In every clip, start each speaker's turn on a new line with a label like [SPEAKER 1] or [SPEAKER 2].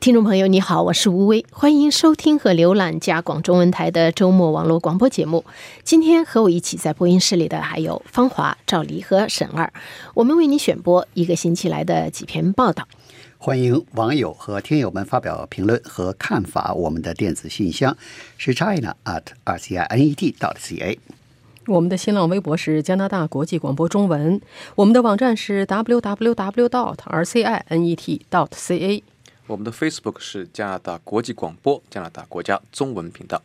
[SPEAKER 1] 听众朋友，你好，我是吴威，欢迎收听和浏览加广中文台的周末网络广播节目。今天和我一起在播音室里的还有方华、赵黎和沈二，我们为你选播一个星期来的几篇报道。
[SPEAKER 2] 欢迎网友和听友们发表评论和看法。我们的电子信箱是 china at r c i n e t dot c a。
[SPEAKER 3] 我们的新浪微博是加拿大国际广播中文。我们的网站是 w w w dot r c i n e t dot c a。
[SPEAKER 4] 我们的 Facebook 是加拿大国际广播加拿大国家中文频道。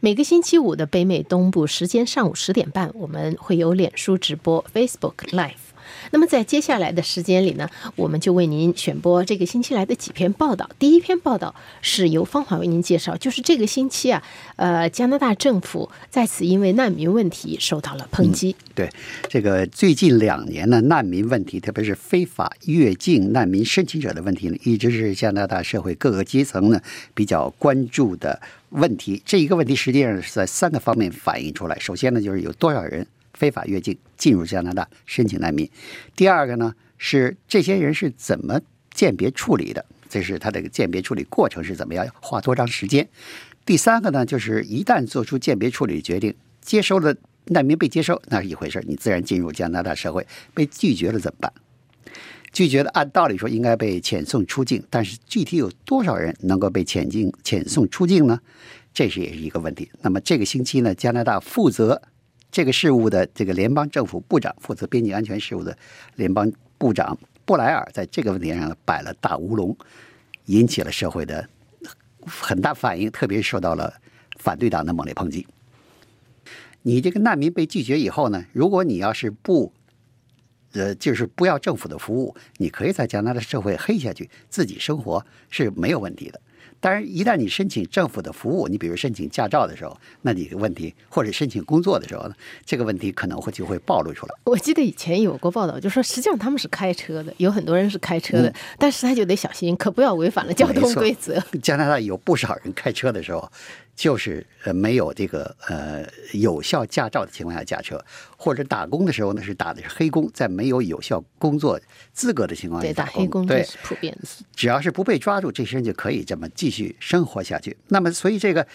[SPEAKER 1] 每个星期五的北美东部时间上午十点半，我们会有脸书直播 Facebook Live。那么在接下来的时间里呢，我们就为您选播这个星期来的几篇报道。第一篇报道是由方华为您介绍，就是这个星期啊，呃，加拿大政府再次因为难民问题受到了抨击。
[SPEAKER 2] 对，这个最近两年呢，难民问题，特别是非法越境难民申请者的问题呢，一直是加拿大社会各个阶层呢比较关注的问题。这一个问题实际上是在三个方面反映出来。首先呢，就是有多少人。非法越境进入加拿大申请难民，第二个呢是这些人是怎么鉴别处理的？这是他的鉴别处理过程是怎么样？花多长时间？第三个呢就是一旦做出鉴别处理决定，接收了难民被接收那是一回事，你自然进入加拿大社会；被拒绝了怎么办？拒绝的按道理说应该被遣送出境，但是具体有多少人能够被遣进遣送出境呢？这是也是一个问题。那么这个星期呢，加拿大负责。这个事务的这个联邦政府部长负责边境安全事务的联邦部长布莱尔，在这个问题上摆了大乌龙，引起了社会的很大反应，特别受到了反对党的猛烈抨击。你这个难民被拒绝以后呢，如果你要是不呃，就是不要政府的服务，你可以在加拿大社会黑下去，自己生活是没有问题的。当然，一旦你申请政府的服务，你比如申请驾照的时候，那你的问题或者申请工作的时候呢，这个问题可能会就会暴露出来。
[SPEAKER 1] 我记得以前有过报道，就说实际上他们是开车的，有很多人是开车的，但是他就得小心，可不要违反了交通规则。
[SPEAKER 2] 加拿大有不少人开车的时候。就是呃没有这个呃有效驾照的情况下驾车，或者打工的时候呢是打的是黑工，在没有有效工作资格的情况下
[SPEAKER 1] 打黑工，
[SPEAKER 2] 对，
[SPEAKER 1] 普遍的。
[SPEAKER 2] 只要是不被抓住，这些人就可以这么继续生活下去。那么，所以这个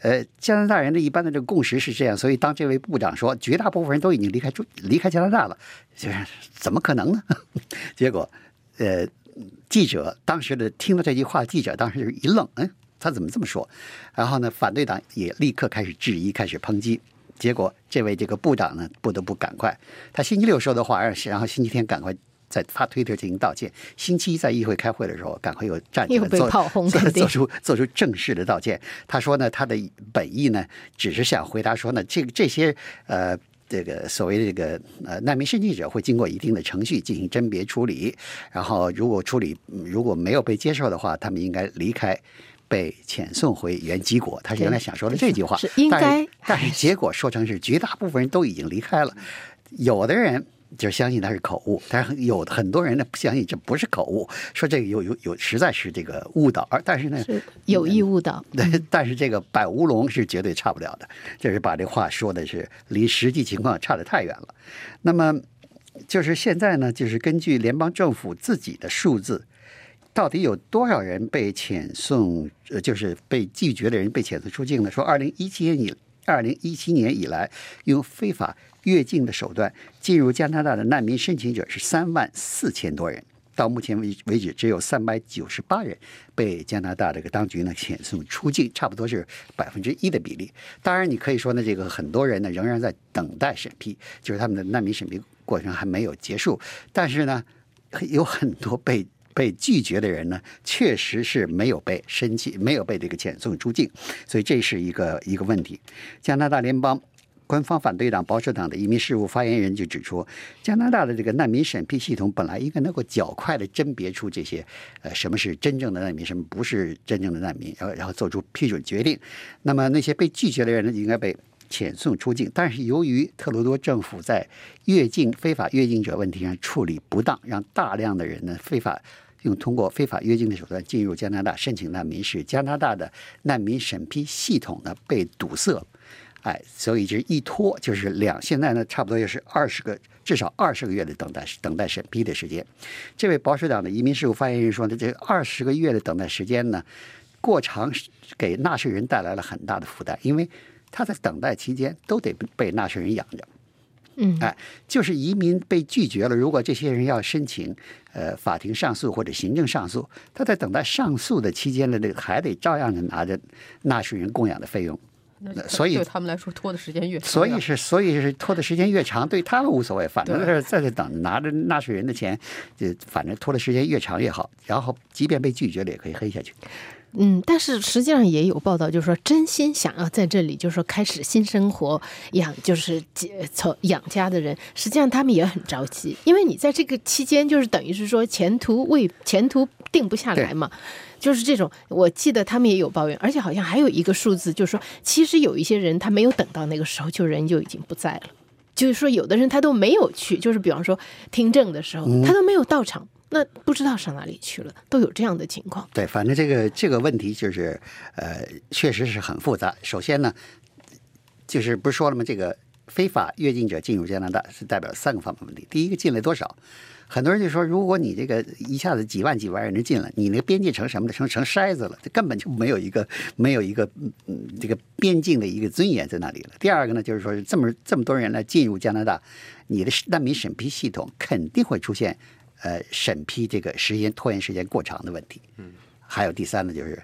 [SPEAKER 2] 呃加拿大人的一般的这个共识是这样。所以当这位部长说绝大部分人都已经离开中离开加拿大了，就是怎么可能呢？结果呃记者当时的听了这句话，记者当时就一愣，嗯。他怎么这么说？然后呢，反对党也立刻开始质疑，开始抨击。结果，这位这个部长呢，不得不赶快。他星期六说的话，然后星期天赶快在发推特进行道歉。星期一在议会开会的时候，赶快又站起来做做出做出正式的道歉。他说呢，他的本意呢，只是想回答说呢，这这些呃，这个所谓的这个呃难民申请者会经过一定的程序进行甄别处理。然后，如果处理如果没有被接受的话，他们应该离开。被遣送回原籍国，他是原来想说的这句话，是
[SPEAKER 1] 应该，
[SPEAKER 2] 但是结果说成是绝大部分人都已经离开了，有的人就相信他是口误，但是有很多人呢不相信这不是口误，说这个有有有实在是这个误导，而但是呢
[SPEAKER 1] 有意误导，
[SPEAKER 2] 对，但是这个摆乌龙是绝对差不了的，就是把这话说的是离实际情况差得太远了。那么就是现在呢，就是根据联邦政府自己的数字。到底有多少人被遣送？呃，就是被拒绝的人被遣送出境呢？说二零一七年以二零一七年以来，用非法越境的手段进入加拿大的难民申请者是三万四千多人。到目前为为止，只有三百九十八人被加拿大这个当局呢遣送出境，差不多是百分之一的比例。当然，你可以说呢，这个很多人呢仍然在等待审批，就是他们的难民审批过程还没有结束。但是呢，有很多被。被拒绝的人呢，确实是没有被申请，没有被这个遣送出境，所以这是一个一个问题。加拿大联邦官方反对党保守党的移民事务发言人就指出，加拿大的这个难民审批系统本来应该能够较快的甄别出这些呃什么是真正的难民，什么不是真正的难民，然后然后做出批准决定。那么那些被拒绝的人呢，应该被。遣送出境，但是由于特鲁多政府在越境非法越境者问题上处理不当，让大量的人呢非法用通过非法越境的手段进入加拿大申请难民，使加拿大的难民审批系统呢被堵塞。哎，所以这一拖就是两，现在呢差不多就是二十个，至少二十个月的等待等待审批的时间。这位保守党的移民事务发言人说呢，这二十个月的等待时间呢，过长，给纳税人带来了很大的负担，因为他在等待期间都得被纳税人养着。
[SPEAKER 1] 嗯，
[SPEAKER 2] 哎，就是移民被拒绝了，如果这些人要申请呃法庭上诉或者行政上诉，他在等待上诉的期间呢，这个还得照样的拿着纳税人供养的费用。所以
[SPEAKER 3] 对他们来说拖的时间越长，
[SPEAKER 2] 所以是，所以是拖的时间越长，对他们无所谓，反正
[SPEAKER 3] 对
[SPEAKER 2] 是在这等，拿着纳税人的钱，就反正拖的时间越长越好。然后，即便被拒绝了，也可以黑下去。
[SPEAKER 1] 嗯，但是实际上也有报道，就是说真心想要在这里，就是说开始新生活，养就是呃从养家的人，实际上他们也很着急，因为你在这个期间，就是等于是说前途未前途定不下来嘛。就是这种，我记得他们也有抱怨，而且好像还有一个数字，就是说，其实有一些人他没有等到那个时候，就人就已经不在了。就是说，有的人他都没有去，就是比方说听证的时候，他都没有到场，那不知道上哪里去了，都有这样的情况。
[SPEAKER 2] 对，反正这个这个问题就是，呃，确实是很复杂。首先呢，就是不是说了吗？这个非法越境者进入加拿大是代表三个方面问题。第一个，进来多少？很多人就说，如果你这个一下子几万几万人进来，你那个边界成什么的，成成筛子了，这根本就没有一个没有一个嗯这个边境的一个尊严在那里了。第二个呢，就是说这么这么多人来进入加拿大，你的难民审批系统肯定会出现呃审批这个时间拖延时间过长的问题。嗯，还有第三呢，就是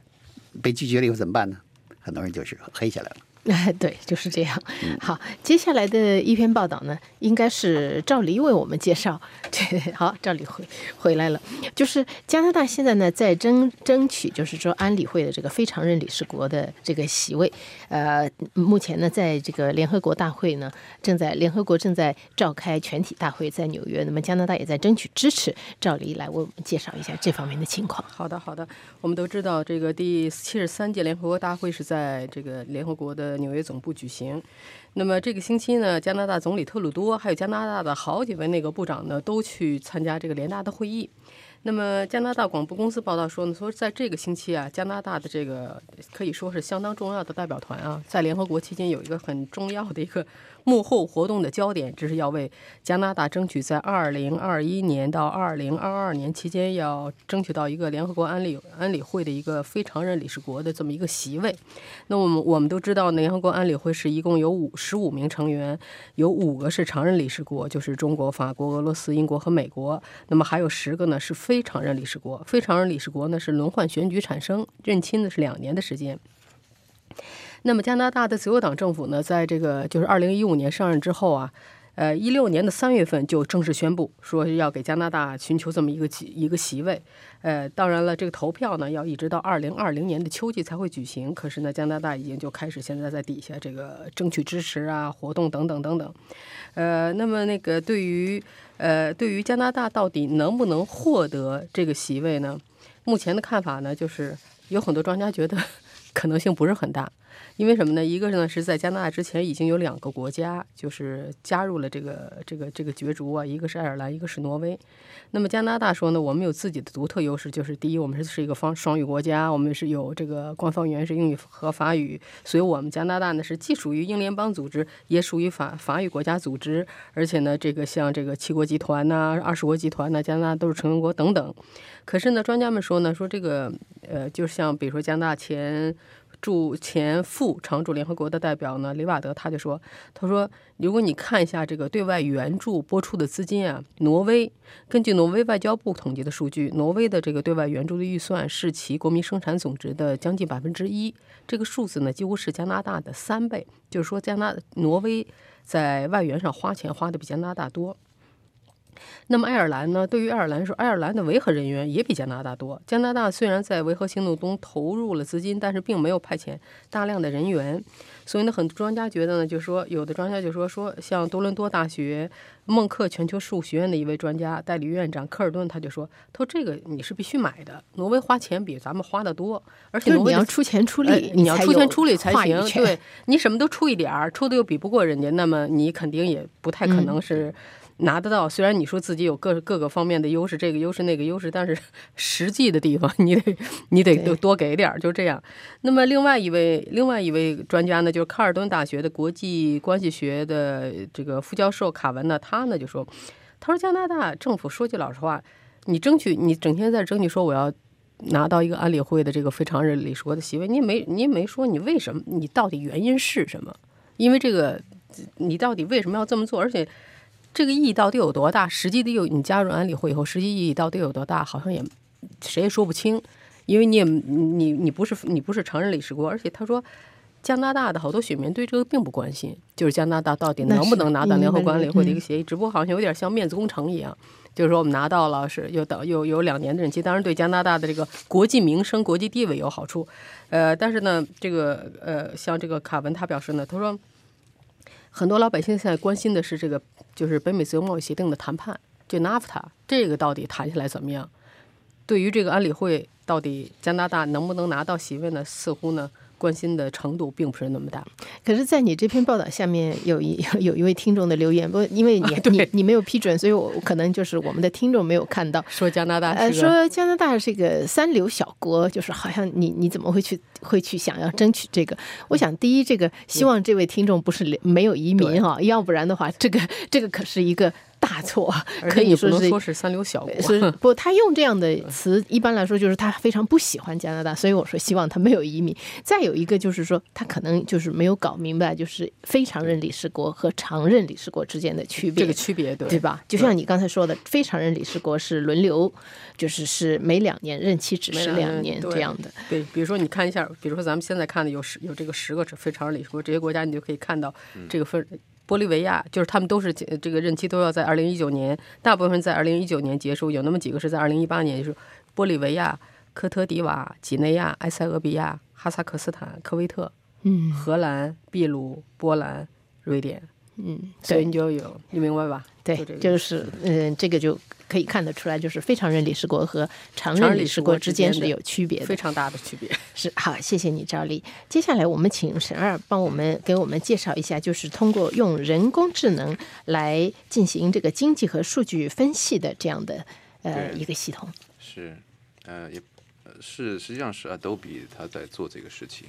[SPEAKER 2] 被拒绝了以后怎么办呢？很多人就是黑下来了。
[SPEAKER 1] 哎，对，就是这样。好，接下来的一篇报道呢，应该是赵黎为我们介绍。对，好，赵黎回回来了。就是加拿大现在呢，在争争取，就是说安理会的这个非常任理事国的这个席位。呃，目前呢，在这个联合国大会呢，正在联合国正在召开全体大会，在纽约。那么加拿大也在争取支持。赵黎来为我们介绍一下这方面的情况。
[SPEAKER 3] 好的，好的。我们都知道，这个第七十三届联合国大会是在这个联合国的纽约总部举行。那么这个星期呢，加拿大总理特鲁多还有加拿大的好几位那个部长呢，都去参加这个联大的会议。那么加拿大广播公司报道说呢，说在这个星期啊，加拿大的这个可以说是相当重要的代表团啊，在联合国期间有一个很重要的一个幕后活动的焦点，这是要为加拿大争取在二零二一年到二零二二年期间要争取到一个联合国安理安理会的一个非常任理事国的这么一个席位。那我们我们都知道，联合国安理会是一共有五十五名成员，有五个是常任理事国，就是中国、法国、俄罗斯、英国和美国。那么还有十个呢是非常任理事国，非常任理事国呢是轮换选举产生，任期呢是两年的时间。那么加拿大的自由党政府呢，在这个就是二零一五年上任之后啊，呃，一六年的三月份就正式宣布说要给加拿大寻求这么一个席一个席位。呃，当然了，这个投票呢要一直到二零二零年的秋季才会举行。可是呢，加拿大已经就开始现在在底下这个争取支持啊，活动等等等等。呃，那么那个对于呃对于加拿大到底能不能获得这个席位呢？目前的看法呢，就是有很多专家觉得 可能性不是很大。因为什么呢？一个呢是在加拿大之前已经有两个国家就是加入了这个这个这个角逐啊，一个是爱尔兰，一个是挪威。那么加拿大说呢，我们有自己的独特优势，就是第一，我们是一个方双语国家，我们是有这个官方语言是英语和法语，所以我们加拿大呢是既属于英联邦组织，也属于法法语国家组织，而且呢，这个像这个七国集团呐、二十国集团呐，加拿大都是成员国等等。可是呢，专家们说呢，说这个呃，就像比如说加拿大前。驻前副常驻联合国的代表呢，雷瓦德他就说：“他说，如果你看一下这个对外援助拨出的资金啊，挪威根据挪威外交部统计的数据，挪威的这个对外援助的预算是其国民生产总值的将近百分之一，这个数字呢几乎是加拿大的三倍，就是说加拿挪威在外援上花钱花的比加拿大多。”那么爱尔兰呢？对于爱尔兰说，爱尔兰的维和人员也比加拿大多。加拿大虽然在维和行动中投入了资金，但是并没有派遣大量的人员。所以呢，很多专家觉得呢，就说有的专家就说说，像多伦多大学孟克全球事务学院的一位专家代理院长科尔顿他就说，他说这个你是必须买的。挪威花钱比咱们花的多，而且挪威
[SPEAKER 1] 你要出钱出力，
[SPEAKER 3] 呃你要出钱出力才行。对你什么都出一点儿，出的又比不过人家，那么你肯定也不太可能是。拿得到。虽然你说自己有各各个方面的优势，这个优势那个优势，但是 实际的地方你得 你得
[SPEAKER 1] 对
[SPEAKER 3] 多给点儿，就这样。那么另外一位另外一位专家呢，就是卡尔顿大学的国际关系学的这个副教授卡文呢，他呢就说，他说加拿大政府说句老实话，你争取你整天在争取说我要。拿到一个安理会的这个非常任理事国的席位，你也没你也没说你为什么，你到底原因是什么？因为这个，你到底为什么要这么做？而且这个意义到底有多大？实际的有你加入安理会以后，实际意义到底有多大？好像也谁也说不清，因为你也你你不是你不是常任理事国，而且他说。加拿大的好多选民对这个并不关心，就是加拿大到底能不能拿到联合国安理会的一个协议，只不过好像有点像面子工程一样，就是说我们拿到了是又等又有两年的任期，当然对加拿大的这个国际名声、国际地位有好处，呃，但是呢，这个呃，像这个卡文他表示呢，他说很多老百姓现在关心的是这个就是北美自由贸易协定的谈判，就 NAFTA 这个到底谈下来怎么样？对于这个安理会到底加拿大能不能拿到席位呢？似乎呢。关心的程度并不是那么大，
[SPEAKER 1] 可是，在你这篇报道下面有一 有一位听众的留言，不，因为你、
[SPEAKER 3] 啊、
[SPEAKER 1] 你你没有批准，所以我可能就是我们的听众没有看到。
[SPEAKER 3] 说加拿大
[SPEAKER 1] 呃，说加拿大是个三流小国，就是好像你你怎么会去会去想要争取这个？我想，第一，这个希望这位听众不是没有移民哈，要不然的话，这个这个可是一个。大错，可以说
[SPEAKER 3] 是说是三流小国。
[SPEAKER 1] 是 不？他用这样的词，一般来说就是他非常不喜欢加拿大，所以我说希望他没有移民。再有一个就是说，他可能就是没有搞明白，就是非常任理事国和常任理事国之间的区别。
[SPEAKER 3] 这个区别对
[SPEAKER 1] 对吧？就像你刚才说的，非常任理事国是轮流，就是是每两年任期只是两年这样的。
[SPEAKER 3] 对，比如说你看一下，比如说咱们现在看的有十有这个十个非常任理事国，这些国家你就可以看到这个分。玻利维亚就是他们都是这个任期都要在二零一九年，大部分在二零一九年结束，有那么几个是在二零一八年，就是玻利维亚、科特迪瓦、几内亚、埃塞俄比亚、哈萨克斯坦、科威特、
[SPEAKER 1] 嗯、
[SPEAKER 3] 荷兰、秘鲁、波兰、瑞典，
[SPEAKER 1] 嗯，
[SPEAKER 3] 所以你就有，你明白吧？
[SPEAKER 1] 对，就是嗯，这个就可以看得出来，就是非常任理事国和常任理事
[SPEAKER 3] 国
[SPEAKER 1] 之间是有区别的，
[SPEAKER 3] 非常大的区别。
[SPEAKER 1] 是好，谢谢你，赵丽。接下来我们请沈二帮我们给我们介绍一下，就是通过用人工智能来进行这个经济和数据分析的这样的呃一个系统。
[SPEAKER 4] 是，呃，也是实际上是 Adobe 他在做这个事情。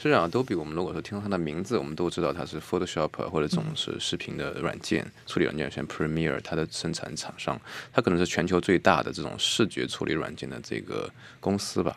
[SPEAKER 4] 实际上都比我们如果说听到它的名字，我们都知道它是 Photoshop 或者这种是视频的软件处理软件，像 Premiere 它的生产厂商，它可能是全球最大的这种视觉处理软件的这个公司吧。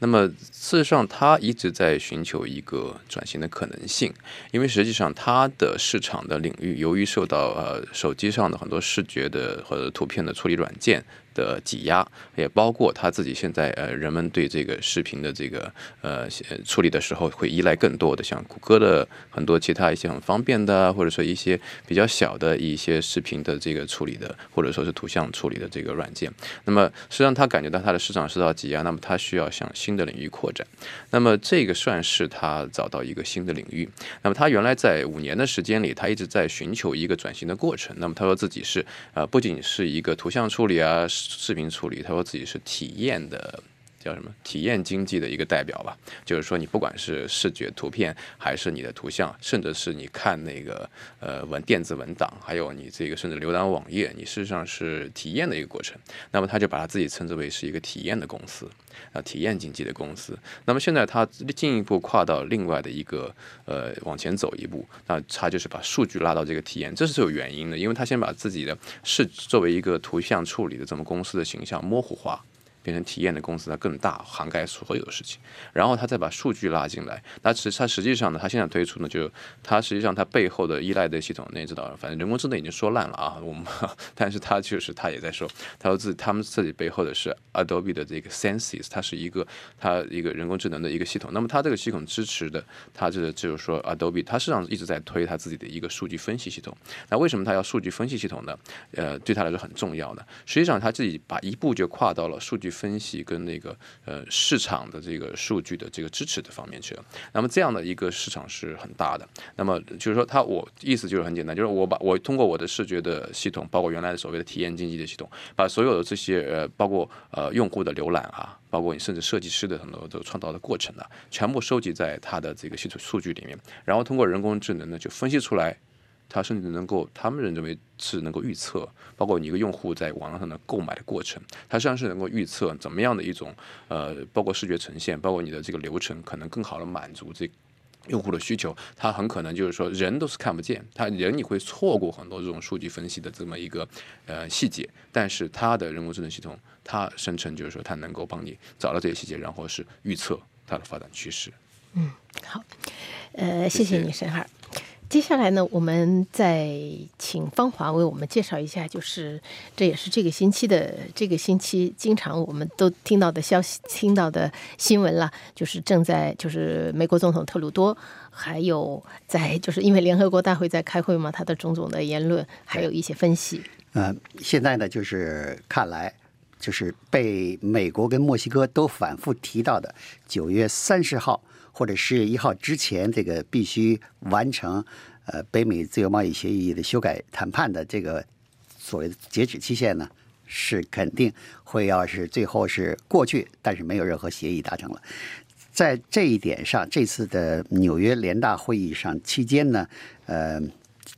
[SPEAKER 4] 那么事实上，它一直在寻求一个转型的可能性，因为实际上它的市场的领域，由于受到呃手机上的很多视觉的或者图片的处理软件。的挤压，也包括他自己现在呃，人们对这个视频的这个呃处理的时候，会依赖更多的像谷歌的很多其他一些很方便的，或者说一些比较小的一些视频的这个处理的，或者说是图像处理的这个软件。那么实际上他感觉到他的市场受到挤压，那么他需要向新的领域扩展。那么这个算是他找到一个新的领域。那么他原来在五年的时间里，他一直在寻求一个转型的过程。那么他说自己是呃，不仅是一个图像处理啊。视频处理，他说自己是体验的，叫什么？体验经济的一个代表吧。就是说，你不管是视觉图片，还是你的图像，甚至是你看那个呃文电子文档，还有你这个甚至浏览网页，你事实上是体验的一个过程。那么他就把他自己称之为是一个体验的公司啊，体验经济的公司。那么现在他进一步跨到另外的一个呃往前走一步，那他就是把数据拉到这个体验，这是有原因的，因为他先把自己的是作为一个图像处理的这么公司的形象模糊化。变成体验的公司，它更大，涵盖所有的事情。然后他再把数据拉进来，那实它实际上呢，他现在推出呢，就它实际上它背后的依赖的系统，你也知道，反正人工智能已经说烂了啊。我们，但是他就是他也在说，他说自他们自己背后的是 Adobe 的这个 Senses，它是一个它一个人工智能的一个系统。那么它这个系统支持的，它这个就是说 Adobe，它实际上一直在推它自己的一个数据分析系统。那为什么它要数据分析系统呢？呃，对他来说很重要的。实际上他自己把一步就跨到了数据。分析跟那个呃市场的这个数据的这个支持的方面去了，那么这样的一个市场是很大的。那么就是说，它我意思就是很简单，就是我把我通过我的视觉的系统，包括原来的所谓的体验经济的系统，把所有的这些呃，包括呃用户的浏览啊，包括你甚至设计师的很多的创造的过程啊，全部收集在它的这个系统数据里面，然后通过人工智能呢就分析出来。它甚至能够，他们认为是能够预测，包括你一个用户在网络上的购买的过程，它实际上是能够预测怎么样的一种呃，包括视觉呈现，包括你的这个流程，可能更好的满足这用户的需求。它很可能就是说，人都是看不见，他人你会错过很多这种数据分析的这么一个呃细节，但是它的人工智能系统，它声称就是说，它能够帮你找到这些细节，然后是预测它的发展趋势。
[SPEAKER 1] 嗯，好，呃，谢谢你，沈海。接下来呢，我们再请方华为我们介绍一下，就是这也是这个星期的这个星期经常我们都听到的消息、听到的新闻了，就是正在就是美国总统特鲁多，还有在就是因为联合国大会在开会嘛，他的种种的言论，还有一些分析。
[SPEAKER 2] 呃，现在呢，就是看来就是被美国跟墨西哥都反复提到的九月三十号。或者十月一号之前，这个必须完成呃北美自由贸易协议的修改谈判的这个所谓的截止期限呢，是肯定会要是最后是过去，但是没有任何协议达成了。在这一点上，这次的纽约联大会议上期间呢，呃，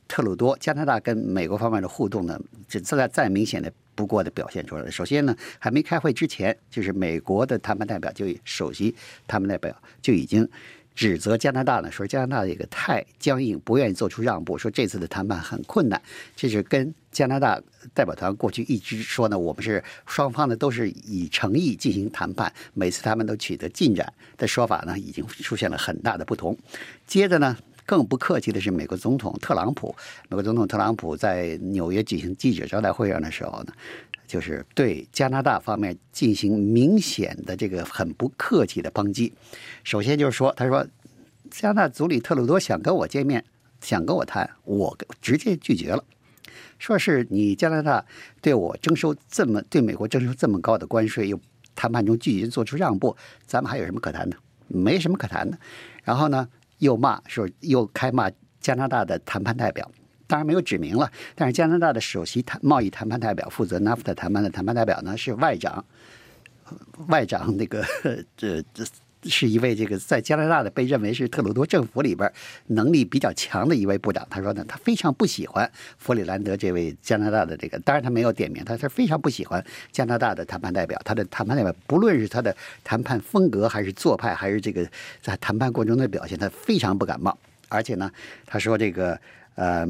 [SPEAKER 2] 特鲁多加拿大跟美国方面的互动呢，这再再明显的。不过的表现出来。首先呢，还没开会之前，就是美国的谈判代表就首席谈判代表就已经指责加拿大呢，说加拿大这个太僵硬，不愿意做出让步，说这次的谈判很困难。这是跟加拿大代表团过去一直说呢，我们是双方呢都是以诚意进行谈判，每次他们都取得进展的说法呢，已经出现了很大的不同。接着呢。更不客气的是，美国总统特朗普，美国总统特朗普在纽约举行记者招待会上的时候呢，就是对加拿大方面进行明显的这个很不客气的抨击。首先就是说，他说加拿大总理特鲁多想跟我见面，想跟我谈，我直接拒绝了，说是你加拿大对我征收这么对美国征收这么高的关税，又谈判中拒绝做出让步，咱们还有什么可谈的？没什么可谈的。然后呢？又骂说，又开骂加拿大的谈判代表，当然没有指名了。但是加拿大的首席谈贸易谈判代表，负责 NAFTA 谈判的谈判代表呢是外长，外长那个这 这。是一位这个在加拿大的被认为是特鲁多政府里边能力比较强的一位部长。他说呢，他非常不喜欢弗里兰德这位加拿大的这个，当然他没有点名，他是非常不喜欢加拿大的谈判代表。他的谈判代表不论是他的谈判风格，还是做派，还是这个在谈判过程中的表现，他非常不感冒。而且呢，他说这个呃，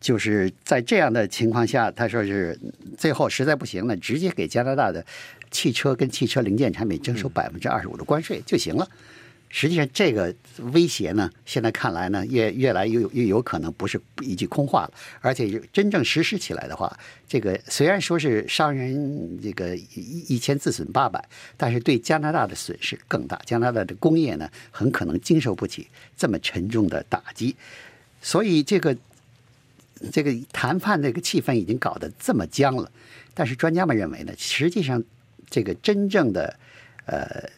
[SPEAKER 2] 就是在这样的情况下，他说是最后实在不行了，直接给加拿大的。汽车跟汽车零件产品征收百分之二十五的关税就行了。实际上，这个威胁呢，现在看来呢，越越来越有越有可能不是一句空话了。而且真正实施起来的话，这个虽然说是商人这个一一千自损八百，但是对加拿大的损失更大。加拿大的工业呢，很可能经受不起这么沉重的打击。所以，这个这个谈判这个气氛已经搞得这么僵了。但是专家们认为呢，实际上。这个真正的，呃，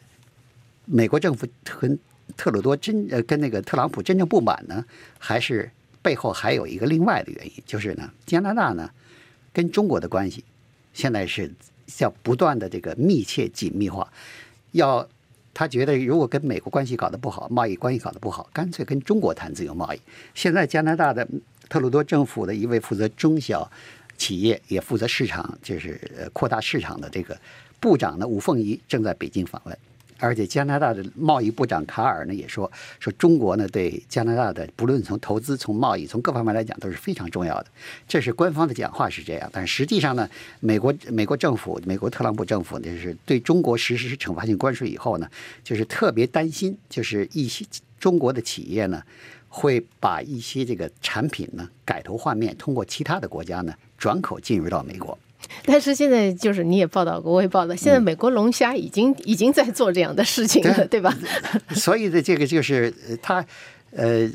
[SPEAKER 2] 美国政府跟特鲁多真呃跟那个特朗普真正不满呢，还是背后还有一个另外的原因，就是呢，加拿大呢跟中国的关系现在是要不断的这个密切紧密化，要他觉得如果跟美国关系搞得不好，贸易关系搞得不好，干脆跟中国谈自由贸易。现在加拿大的特鲁多政府的一位负责中小企业也负责市场，就是扩大市场的这个。部长呢，吴凤仪正在北京访问，而且加拿大的贸易部长卡尔呢也说，说中国呢对加拿大的不论从投资、从贸易、从各方面来讲都是非常重要的。这是官方的讲话是这样，但实际上呢，美国美国政府、美国特朗普政府就是对中国实施惩罚性关税以后呢，就是特别担心，就是一些中国的企业呢会把一些这个产品呢改头换面，通过其他的国家呢转口进入到美国。
[SPEAKER 1] 但是现在就是你也报道过，我也报道，现在美国龙虾已经已经在做这样的事情了，对吧？
[SPEAKER 2] 所以呢这个就是他呃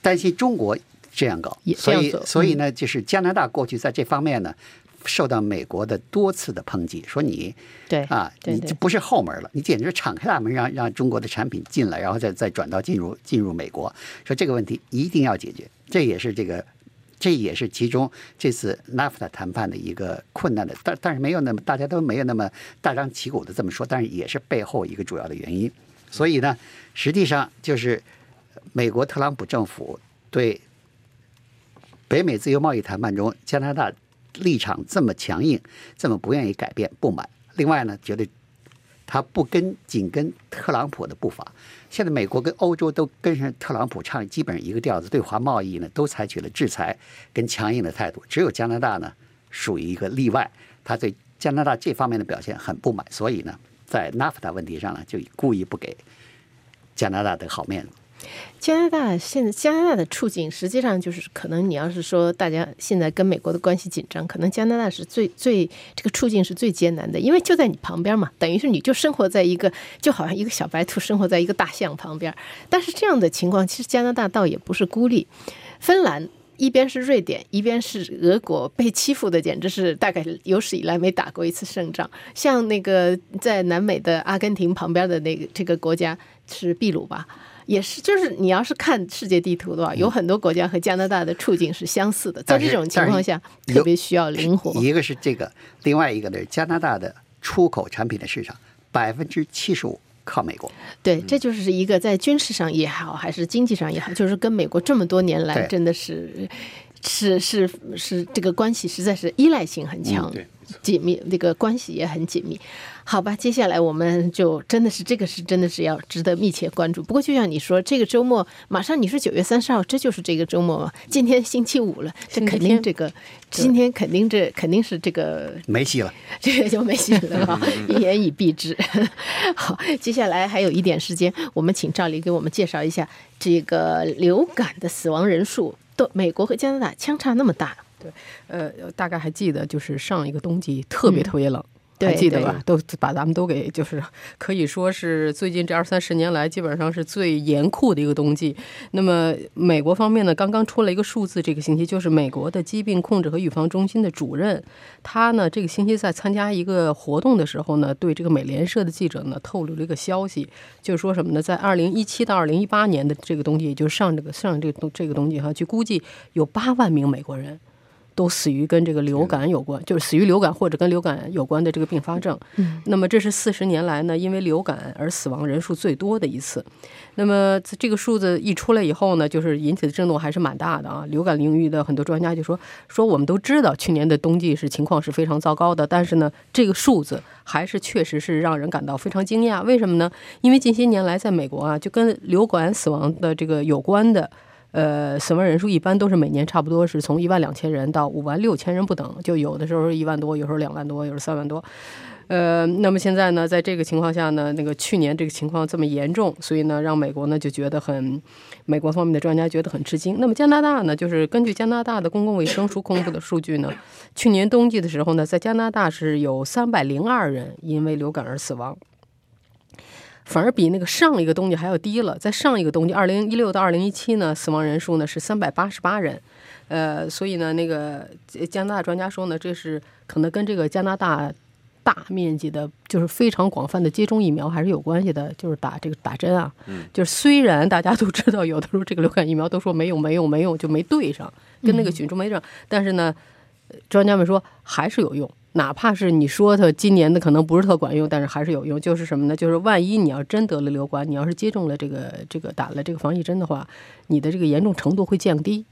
[SPEAKER 2] 担心中国这样搞，所以所以呢，就是加拿大过去在这方面呢受到美国的多次的抨击，说你
[SPEAKER 1] 对
[SPEAKER 2] 啊，你这不是后门了，你简直敞开大门让让中国的产品进来，然后再再转到进入进入美国，说这个问题一定要解决，这也是这个。这也是其中这次 NAFTA 谈判的一个困难的，但但是没有那么大家都没有那么大张旗鼓的这么说，但是也是背后一个主要的原因。所以呢，实际上就是美国特朗普政府对北美自由贸易谈判中，加拿大立场这么强硬，这么不愿意改变，不满。另外呢，觉得他不跟紧跟特朗普的步伐。现在美国跟欧洲都跟上特朗普唱基本上一个调子，对华贸易呢都采取了制裁跟强硬的态度，只有加拿大呢属于一个例外，他对加拿大这方面的表现很不满，所以呢，在 NAFTA 问题上呢，就故意不给加拿大的好面子。
[SPEAKER 1] 加拿大现在加拿大的处境，实际上就是可能你要是说大家现在跟美国的关系紧张，可能加拿大是最最这个处境是最艰难的，因为就在你旁边嘛，等于是你就生活在一个就好像一个小白兔生活在一个大象旁边。但是这样的情况，其实加拿大倒也不是孤立，芬兰一边是瑞典，一边是俄国，被欺负的简直是大概有史以来没打过一次胜仗。像那个在南美的阿根廷旁边的那个这个国家是秘鲁吧？也是，就是你要是看世界地图的话，有很多国家和加拿大的处境是相似的。在这种情况下，特别需要灵活。
[SPEAKER 2] 一个是这个，另外一个呢，加拿大的出口产品的市场百分之七十五靠美国。
[SPEAKER 1] 对，这就是一个在军事上也好，还是经济上也好，就是跟美国这么多年来真的是是是是这个关系实在是依赖性很强，紧密，那个关系也很紧密。好吧，接下来我们就真的是这个是真的是要值得密切关注。不过就像你说，这个周末马上你是九月三十号，这就是这个周末嘛？今天星期五了，这肯定这个今天肯定这肯定是这个
[SPEAKER 2] 没戏了，
[SPEAKER 1] 这个就没戏了哈，一言以蔽之。好，接下来还有一点时间，我们请赵黎给我们介绍一下这个流感的死亡人数，都美国和加拿大相差那么大。
[SPEAKER 3] 对，呃，大概还记得就是上一个冬季特别特别冷。还记得吧？都把咱们都给，就是可以说是最近这二三十年来，基本上是最严酷的一个冬季。那么美国方面呢，刚刚出了一个数字，这个星期就是美国的疾病控制和预防中心的主任，他呢这个星期在参加一个活动的时候呢，对这个美联社的记者呢透露了一个消息，就是说什么呢？在二零一七到二零一八年的这个冬季，也就是上这个上这个冬这个冬季哈，据估计有八万名美国人。都死于跟这个流感有关，就是死于流感或者跟流感有关的这个并发症。
[SPEAKER 1] 嗯，
[SPEAKER 3] 那么这是四十年来呢，因为流感而死亡人数最多的一次。那么这个数字一出来以后呢，就是引起的震动还是蛮大的啊。流感领域的很多专家就说说，我们都知道去年的冬季是情况是非常糟糕的，但是呢，这个数字还是确实是让人感到非常惊讶。为什么呢？因为近些年来在美国啊，就跟流感死亡的这个有关的。呃，死亡人数一般都是每年差不多是从一万两千人到五万六千人不等，就有的时候一万多，有时候两万多，有时候三万多。呃，那么现在呢，在这个情况下呢，那个去年这个情况这么严重，所以呢，让美国呢就觉得很，美国方面的专家觉得很吃惊。那么加拿大呢，就是根据加拿大的公共卫生署公布的数据呢，去年冬季的时候呢，在加拿大是有三百零二人因为流感而死亡。反而比那个上一个冬季还要低了，在上一个冬季，二零一六到二零一七呢，死亡人数呢是三百八十八人，呃，所以呢，那个加拿大专家说呢，这是可能跟这个加拿大大面积的，就是非常广泛的接种疫苗还是有关系的，就是打这个打针啊，就是虽然大家都知道，有的时候这个流感疫苗都说没用没用没用就没对上，跟那个菌株没对上，但是呢，专家们说还是有用。哪怕是你说它今年的可能不是特管用，但是还是有用。就是什么呢？就是万一你要真得了流感，你要是接种了这个这个打了这个防疫针的话，你的这个严重程度会降低，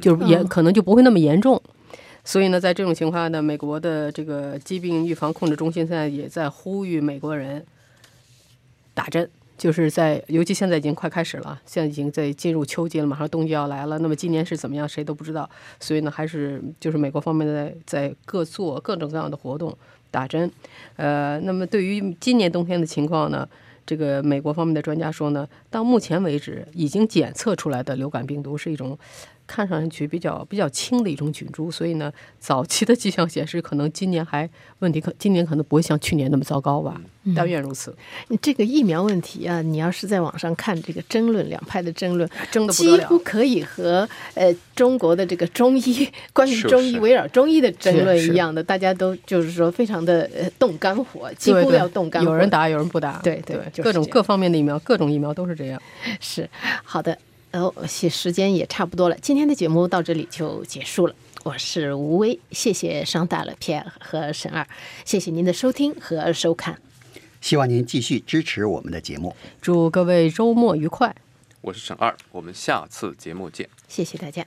[SPEAKER 3] 就是严可能就不会那么严重。所以呢，在这种情况下呢，美国的这个疾病预防控制中心现在也在呼吁美国人打针。就是在，尤其现在已经快开始了，现在已经在进入秋季了，马上冬季要来了。那么今年是怎么样，谁都不知道。所以呢，还是就是美国方面在在各做各种各样的活动，打针。呃，那么对于今年冬天的情况呢，这个美国方面的专家说呢，到目前为止已经检测出来的流感病毒是一种。看上去比较比较轻的一种菌株，所以呢，早期的迹象显示，可能今年还问题可今年可能不会像去年那么糟糕吧。但愿如此。
[SPEAKER 1] 这个疫苗问题啊，你要是在网上看这个争论，两派的争论，
[SPEAKER 3] 争的
[SPEAKER 1] 几乎可以和呃中国的这个中医关于中医围绕中医的争论一样的，大家都就是说非常的动肝火，几乎要动肝。
[SPEAKER 3] 有人打，有人不打。
[SPEAKER 1] 对对，
[SPEAKER 3] 各种各方面的疫苗，各种疫苗都是这样。
[SPEAKER 1] 是好的。哦，时时间也差不多了，今天的节目到这里就结束了。我是吴薇，谢谢商大了 Pierre 和沈二，谢谢您的收听和收看。
[SPEAKER 2] 希望您继续支持我们的节目，
[SPEAKER 3] 祝各位周末愉快。
[SPEAKER 4] 我是沈二，我们下次节目见。
[SPEAKER 1] 谢谢大家。